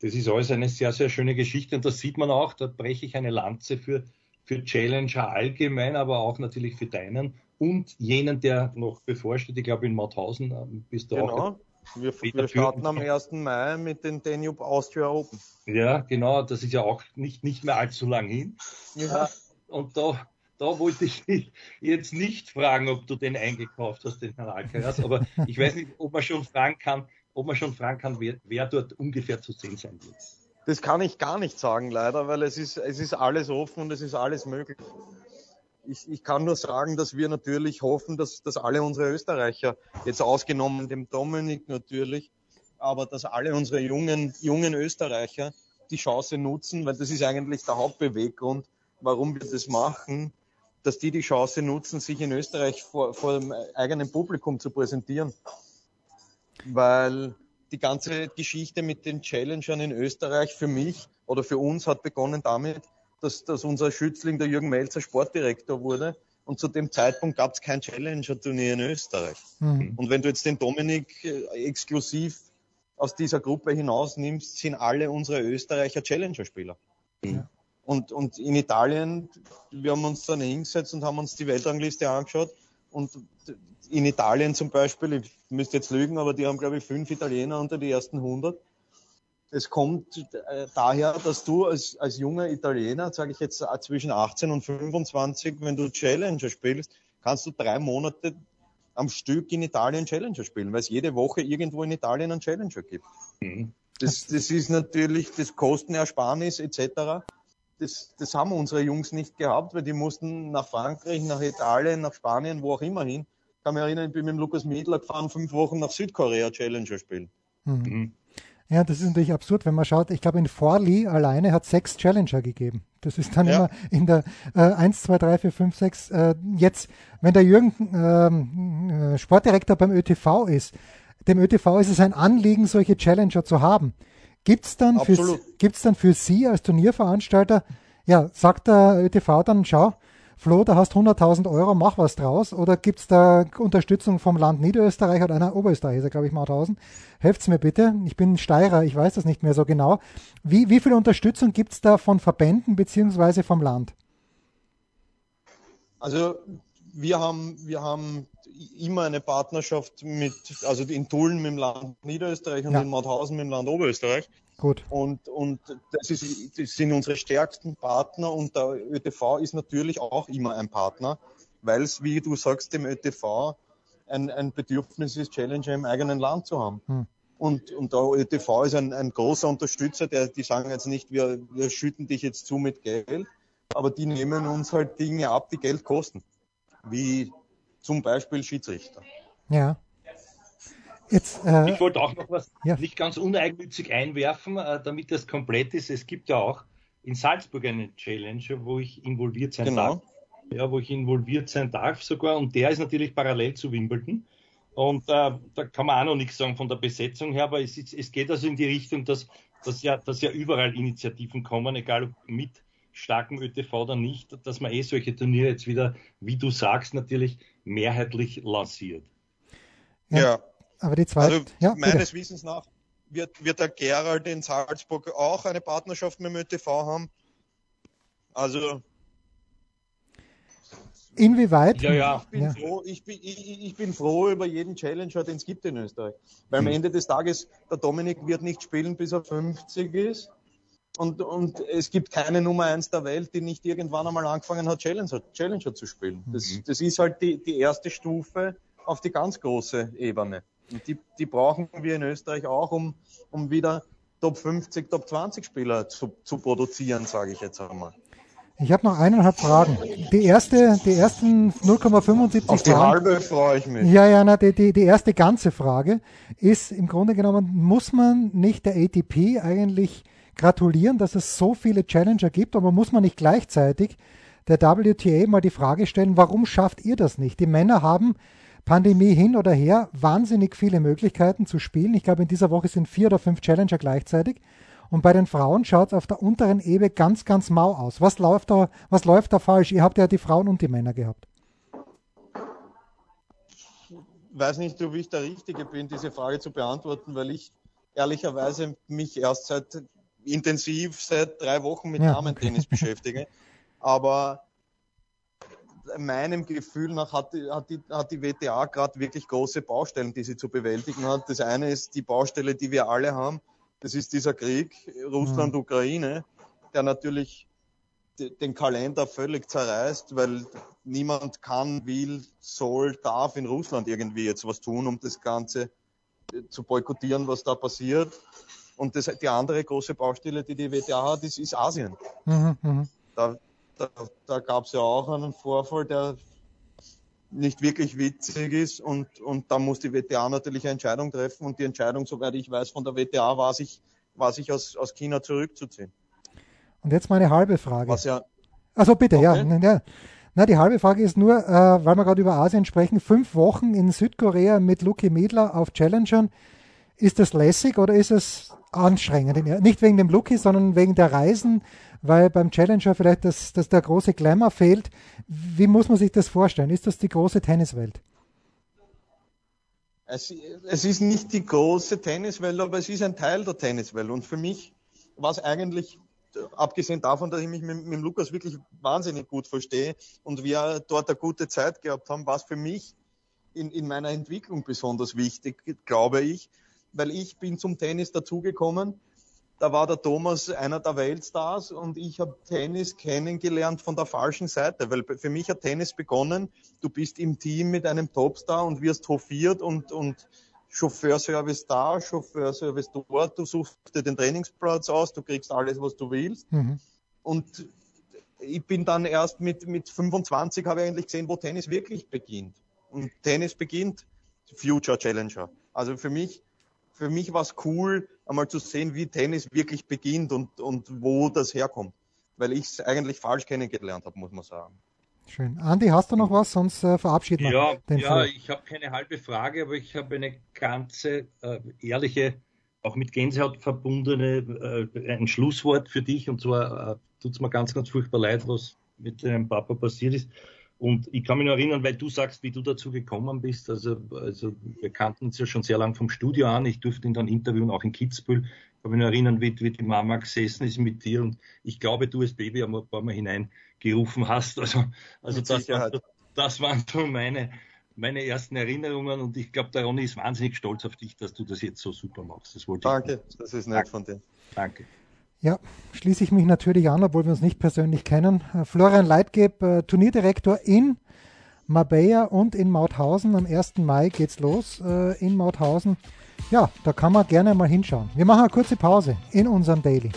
das ist alles eine sehr, sehr schöne Geschichte und das sieht man auch, da breche ich eine Lanze für, für Challenger allgemein, aber auch natürlich für deinen und jenen, der noch bevorsteht. Ich glaube, in Mauthausen ähm, bist du genau. auch. Wir, wir starten am 1. Mai mit den Danube Austria Open. Ja, genau, das ist ja auch nicht, nicht mehr allzu lang hin. Ja. Äh, und da, da wollte ich dich jetzt nicht fragen, ob du den eingekauft hast, den Herrn Alcaraz, aber ich weiß nicht, ob man schon fragen kann, ob man schon fragen kann, wer, wer dort ungefähr zu sehen sein wird. Das kann ich gar nicht sagen, leider, weil es ist, es ist alles offen und es ist alles möglich. Ich, ich kann nur sagen, dass wir natürlich hoffen, dass, dass alle unsere Österreicher, jetzt ausgenommen dem Dominik natürlich, aber dass alle unsere jungen, jungen Österreicher die Chance nutzen, weil das ist eigentlich der Hauptbeweggrund, warum wir das machen, dass die die Chance nutzen, sich in Österreich vor, vor dem eigenen Publikum zu präsentieren weil die ganze Geschichte mit den Challengern in Österreich für mich oder für uns hat begonnen damit, dass, dass unser Schützling, der Jürgen Melzer, Sportdirektor wurde. Und zu dem Zeitpunkt gab es kein Challenger-Turnier in Österreich. Mhm. Und wenn du jetzt den Dominik äh, exklusiv aus dieser Gruppe hinausnimmst, sind alle unsere Österreicher Challenger-Spieler. Mhm. Und, und in Italien, wir haben uns dann hingesetzt und haben uns die Weltrangliste angeschaut und in Italien zum Beispiel, ich müsste jetzt lügen, aber die haben, glaube ich, fünf Italiener unter die ersten 100. Es kommt äh, daher, dass du als, als junger Italiener, sage ich jetzt äh, zwischen 18 und 25, wenn du Challenger spielst, kannst du drei Monate am Stück in Italien Challenger spielen, weil es jede Woche irgendwo in Italien einen Challenger gibt. Mhm. Das, das ist natürlich das Kostenersparnis etc. Das, das haben unsere Jungs nicht gehabt, weil die mussten nach Frankreich, nach Italien, nach Spanien, wo auch immer hin kann mich erinnern, ich bin mit dem Lukas Miedler gefahren, fünf Wochen nach Südkorea Challenger spielen. Mhm. Mhm. Ja, das ist natürlich absurd, wenn man schaut. Ich glaube, in Forli alleine hat sechs Challenger gegeben. Das ist dann ja. immer in der äh, 1, 2, 3, 4, 5, 6. Äh, jetzt, wenn der Jürgen ähm, äh, Sportdirektor beim ÖTV ist, dem ÖTV ist es ein Anliegen, solche Challenger zu haben. Gibt es dann, für, gibt's dann für Sie als Turnierveranstalter, ja, sagt der ÖTV dann, schau, Flo, da hast 100.000 Euro, mach was draus. Oder gibt es da Unterstützung vom Land Niederösterreich oder einer Oberösterreich, ist glaube ich, Mauthausen? Helft's mir bitte. Ich bin Steirer, ich weiß das nicht mehr so genau. Wie, wie viel Unterstützung gibt es da von Verbänden beziehungsweise vom Land? Also wir haben, wir haben immer eine Partnerschaft mit, also in Tulln mit dem Land Niederösterreich und ja. in Mauthausen mit dem Land Oberösterreich. Gut. Und, und das, ist, das sind unsere stärksten Partner und der ÖTV ist natürlich auch immer ein Partner, weil es, wie du sagst, dem ÖTV ein, ein Bedürfnis ist, Challenger im eigenen Land zu haben. Hm. Und, und der ÖTV ist ein, ein großer Unterstützer, der, die sagen jetzt nicht, wir, wir schütten dich jetzt zu mit Geld, aber die nehmen uns halt Dinge ab, die Geld kosten. Wie zum Beispiel Schiedsrichter. Ja. Jetzt, äh, ich wollte auch noch was ja. nicht ganz uneigennützig einwerfen, äh, damit das komplett ist. Es gibt ja auch in Salzburg eine Challenge, wo ich involviert sein genau. darf. Ja, wo ich involviert sein darf sogar. Und der ist natürlich parallel zu Wimbledon. Und äh, da kann man auch noch nichts sagen von der Besetzung her, aber es, es geht also in die Richtung, dass, dass, ja, dass ja überall Initiativen kommen, egal ob mit starkem ÖTV oder nicht, dass man eh solche Turniere jetzt wieder, wie du sagst, natürlich mehrheitlich lanciert. Ja, ja. aber die zweite. Also ja, meines bitte. Wissens nach wird, wird der Gerald in Salzburg auch eine Partnerschaft mit dem ÖTV haben. Also Inwieweit? Ja, ja. Ich bin, ja. Froh, ich, bin, ich, ich bin froh über jeden Challenger, den es gibt in Österreich. Weil am hm. Ende des Tages, der Dominik wird nicht spielen, bis er 50 ist. Und, und es gibt keine Nummer eins der Welt, die nicht irgendwann einmal angefangen hat, Challenger, Challenger zu spielen. Das, mhm. das ist halt die, die erste Stufe auf die ganz große Ebene. Und die, die brauchen wir in Österreich auch, um, um wieder Top 50, Top 20 Spieler zu, zu produzieren, sage ich jetzt einmal. Ich habe noch eineinhalb Fragen. Die erste, die ersten 0,75 Auf die Fragen, halbe freue ich mich. Ja, ja, na, die, die, die erste ganze Frage ist im Grunde genommen, muss man nicht der ATP eigentlich gratulieren, dass es so viele Challenger gibt, aber muss man nicht gleichzeitig der WTA mal die Frage stellen, warum schafft ihr das nicht? Die Männer haben Pandemie hin oder her wahnsinnig viele Möglichkeiten zu spielen. Ich glaube, in dieser Woche sind vier oder fünf Challenger gleichzeitig. Und bei den Frauen schaut es auf der unteren Ebene ganz, ganz mau aus. Was läuft, da, was läuft da falsch? Ihr habt ja die Frauen und die Männer gehabt. Ich weiß nicht, ob ich der Richtige bin, diese Frage zu beantworten, weil ich ehrlicherweise mich erst seit intensiv seit drei Wochen mit ja, Damen-Tennis beschäftige. Aber meinem Gefühl nach hat die, hat die, hat die WTA gerade wirklich große Baustellen, die sie zu bewältigen hat. Das eine ist die Baustelle, die wir alle haben, das ist dieser Krieg Russland-Ukraine, der natürlich den Kalender völlig zerreißt, weil niemand kann, will, soll, darf in Russland irgendwie jetzt was tun, um das Ganze äh, zu boykottieren, was da passiert. Und das, die andere große Baustelle, die die WTA hat, ist, ist Asien. Mhm, mh. Da, da, da gab es ja auch einen Vorfall, der nicht wirklich witzig ist und, und da muss die WTA natürlich eine Entscheidung treffen und die Entscheidung, soweit ich weiß, von der WTA war sich, war sich aus, aus China zurückzuziehen. Und jetzt meine halbe Frage. Was ja. Also bitte, okay. ja, ja. Na, die halbe Frage ist nur, äh, weil wir gerade über Asien sprechen, fünf Wochen in Südkorea mit Luki Miedler auf Challengern. Ist das lässig oder ist es anstrengend? Nicht wegen dem Luki, sondern wegen der Reisen, weil beim Challenger vielleicht das, das der große Glamour fehlt. Wie muss man sich das vorstellen? Ist das die große Tenniswelt? Es, es ist nicht die große Tenniswelt, aber es ist ein Teil der Tenniswelt. Und für mich war es eigentlich, abgesehen davon, dass ich mich mit, mit Lukas wirklich wahnsinnig gut verstehe und wir dort eine gute Zeit gehabt haben, war es für mich in, in meiner Entwicklung besonders wichtig, glaube ich, weil ich bin zum Tennis dazugekommen da war der Thomas einer der Weltstars und ich habe Tennis kennengelernt von der falschen Seite, weil für mich hat Tennis begonnen, du bist im Team mit einem Topstar und wirst hofiert und, und Chauffeurservice da, Chauffeurservice dort, du suchst dir den Trainingsplatz aus, du kriegst alles, was du willst. Mhm. Und ich bin dann erst mit, mit 25 habe ich eigentlich gesehen, wo Tennis wirklich beginnt. Und Tennis beginnt Future Challenger. Also für mich für mich war es cool, einmal zu sehen, wie Tennis wirklich beginnt und, und wo das herkommt. Weil ich es eigentlich falsch kennengelernt habe, muss man sagen. Schön. Andi, hast du noch was? Sonst äh, verabschieden wir ja, den Ja, ich habe keine halbe Frage, aber ich habe eine ganze äh, ehrliche, auch mit Gänsehaut verbundene, äh, ein Schlusswort für dich. Und zwar äh, tut es mir ganz, ganz furchtbar leid, was mit deinem Papa passiert ist. Und ich kann mich noch erinnern, weil du sagst, wie du dazu gekommen bist. Also, also wir kannten uns ja schon sehr lang vom Studio an. Ich durfte ihn dann interviewen, auch in Kitzbühel. Ich kann mich noch erinnern, wie, wie die Mama gesessen ist mit dir. Und ich glaube, du als Baby ein paar Mal hineingerufen hast. Also, also das, war, das waren so meine, meine ersten Erinnerungen. Und ich glaube, der Ronny ist wahnsinnig stolz auf dich, dass du das jetzt so super machst. Das wollte Danke, ich das ist nett von dir. Danke. Ja, schließe ich mich natürlich an, obwohl wir uns nicht persönlich kennen. Äh, Florian Leitgeb, äh, Turnierdirektor in Marbella und in Mauthausen. Am 1. Mai geht's los äh, in Mauthausen. Ja, da kann man gerne mal hinschauen. Wir machen eine kurze Pause in unserem Daily.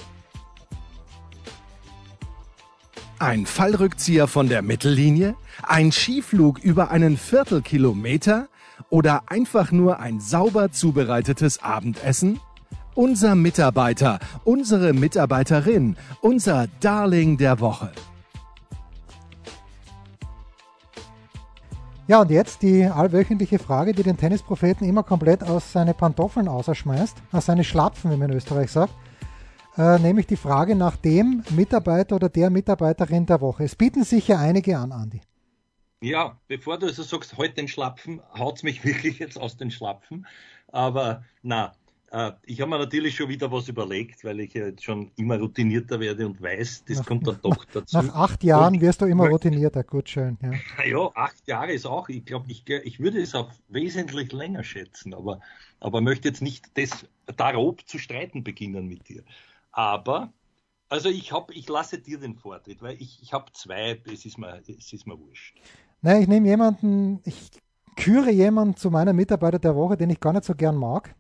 Ein Fallrückzieher von der Mittellinie? Ein Skiflug über einen Viertelkilometer? oder einfach nur ein sauber zubereitetes Abendessen? Unser Mitarbeiter, unsere Mitarbeiterin, unser Darling der Woche. Ja, und jetzt die allwöchentliche Frage, die den Tennispropheten immer komplett aus seine Pantoffeln auserschmeißt, aus seine Schlapfen, wie man in Österreich sagt. Äh, nämlich die Frage nach dem Mitarbeiter oder der Mitarbeiterin der Woche. Es bieten sich ja einige an, Andi. Ja, bevor du so sagst, heute den Schlapfen, haut es mich wirklich jetzt aus den Schlapfen. Aber na, ich habe mir natürlich schon wieder was überlegt, weil ich ja jetzt schon immer routinierter werde und weiß, das nach, kommt dann doch dazu. Nach acht Jahren wirst du immer routinierter, gut schön. Ja, ja acht Jahre ist auch, ich glaube, ich, ich würde es auch wesentlich länger schätzen, aber, aber möchte jetzt nicht das darob zu streiten beginnen mit dir. Aber, also ich habe, ich lasse dir den Vortritt, weil ich, ich habe zwei, es ist mir, es ist mir wurscht. Nein, ich nehme jemanden, ich küre jemanden zu meiner Mitarbeiter der Woche, den ich gar nicht so gern mag.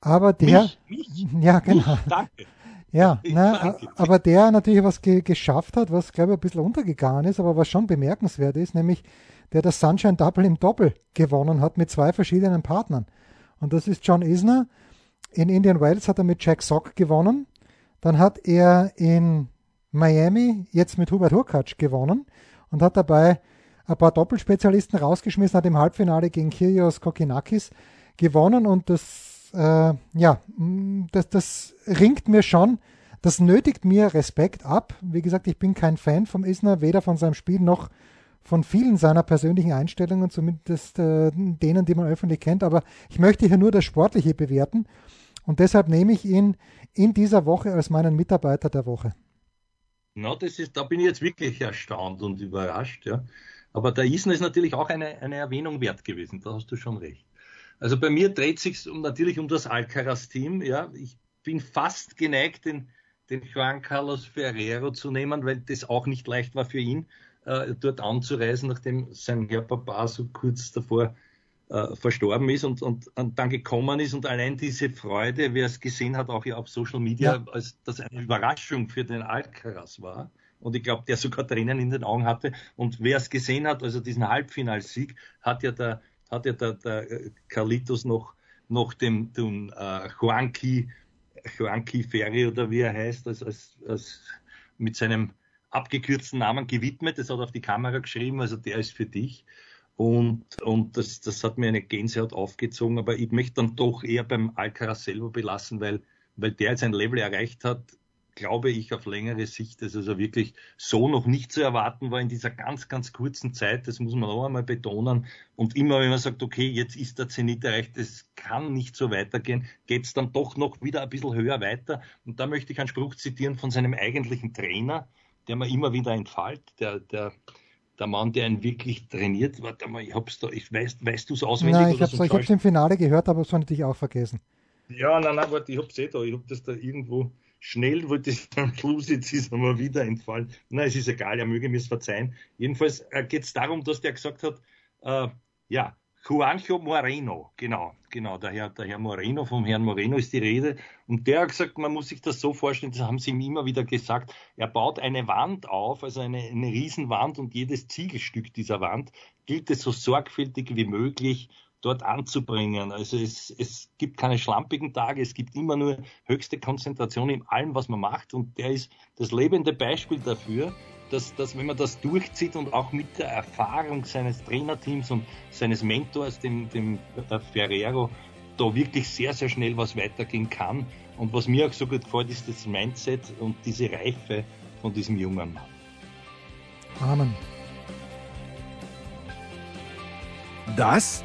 Aber der, mich, mich, ja genau, mich, danke. Ja, na, aber der natürlich was ge geschafft hat, was glaube ich ein bisschen untergegangen ist, aber was schon bemerkenswert ist, nämlich der das Sunshine Double im Doppel gewonnen hat mit zwei verschiedenen Partnern. Und das ist John Isner. In Indian Wells hat er mit Jack Sock gewonnen. Dann hat er in Miami jetzt mit Hubert Hurkacz gewonnen und hat dabei ein paar Doppelspezialisten rausgeschmissen, hat im Halbfinale gegen Kyrgios Kokinakis gewonnen und das, äh, ja, das, das ringt mir schon, das nötigt mir Respekt ab. Wie gesagt, ich bin kein Fan vom Isner, weder von seinem Spiel noch von vielen seiner persönlichen Einstellungen, zumindest äh, denen, die man öffentlich kennt. Aber ich möchte hier nur das Sportliche bewerten und deshalb nehme ich ihn in dieser Woche als meinen Mitarbeiter der Woche. Na, das ist, da bin ich jetzt wirklich erstaunt und überrascht, ja. Aber der Isen ist natürlich auch eine, eine Erwähnung wert gewesen, da hast du schon recht. Also bei mir dreht sich natürlich um das Alcaraz-Team, ja. Ich bin fast geneigt, den, den Juan Carlos Ferrero zu nehmen, weil das auch nicht leicht war für ihn, äh, dort anzureisen, nachdem sein Herr Papa so kurz davor äh, verstorben ist und, und, und, dann gekommen ist und allein diese Freude, wer es gesehen hat, auch ja auf Social Media, ja. als das eine Überraschung für den Alcaraz war. Und ich glaube, der sogar Tränen in den Augen hatte. Und wer es gesehen hat, also diesen Halbfinalsieg, hat ja der, hat ja der, der Carlitos noch, noch dem, dem äh, Juanqui, Juanqui Ferry oder wie er heißt, als, als, als mit seinem abgekürzten Namen gewidmet. Das hat er auf die Kamera geschrieben, also der ist für dich. Und, und das, das hat mir eine Gänsehaut aufgezogen, aber ich möchte dann doch eher beim Alcaraz selber belassen, weil, weil der jetzt ein Level erreicht hat, glaube ich, auf längere Sicht, dass also wirklich so noch nicht zu erwarten war in dieser ganz, ganz kurzen Zeit. Das muss man auch einmal betonen. Und immer, wenn man sagt, okay, jetzt ist der Zenit erreicht, das kann nicht so weitergehen, geht es dann doch noch wieder ein bisschen höher weiter. Und da möchte ich einen Spruch zitieren von seinem eigentlichen Trainer, der mir immer wieder entfällt, der, der, der Mann, der ihn wirklich trainiert. Warte mal, ich hab's da, ich weiß, weißt du es auswendig? Nein, ich hab's, ich hab's im Finale gehört, aber es war natürlich auch vergessen. Ja, nein, nein, warte, ich hab's eh da, ich hab das da irgendwo schnell, wollte ich am Schluss, jetzt ist mal wieder entfallen. Nein, es ist egal, er möge mir es verzeihen. Jedenfalls äh, geht es darum, dass der gesagt hat, äh, ja, Juancho Moreno, genau, genau, der Herr, der Herr Moreno, vom Herrn Moreno ist die Rede. Und der hat gesagt, man muss sich das so vorstellen, das haben sie ihm immer wieder gesagt, er baut eine Wand auf, also eine, eine Riesenwand und jedes Ziegelstück dieser Wand gilt es so sorgfältig wie möglich dort anzubringen. Also es, es gibt keine schlampigen Tage, es gibt immer nur höchste Konzentration in allem, was man macht. Und der ist das lebende Beispiel dafür, dass, dass wenn man das durchzieht und auch mit der Erfahrung seines Trainerteams und seines Mentors, dem, dem äh, Ferrero, da wirklich sehr, sehr schnell was weitergehen kann. Und was mir auch so gut gefällt, ist das Mindset und diese Reife von diesem jungen Mann. Amen. Das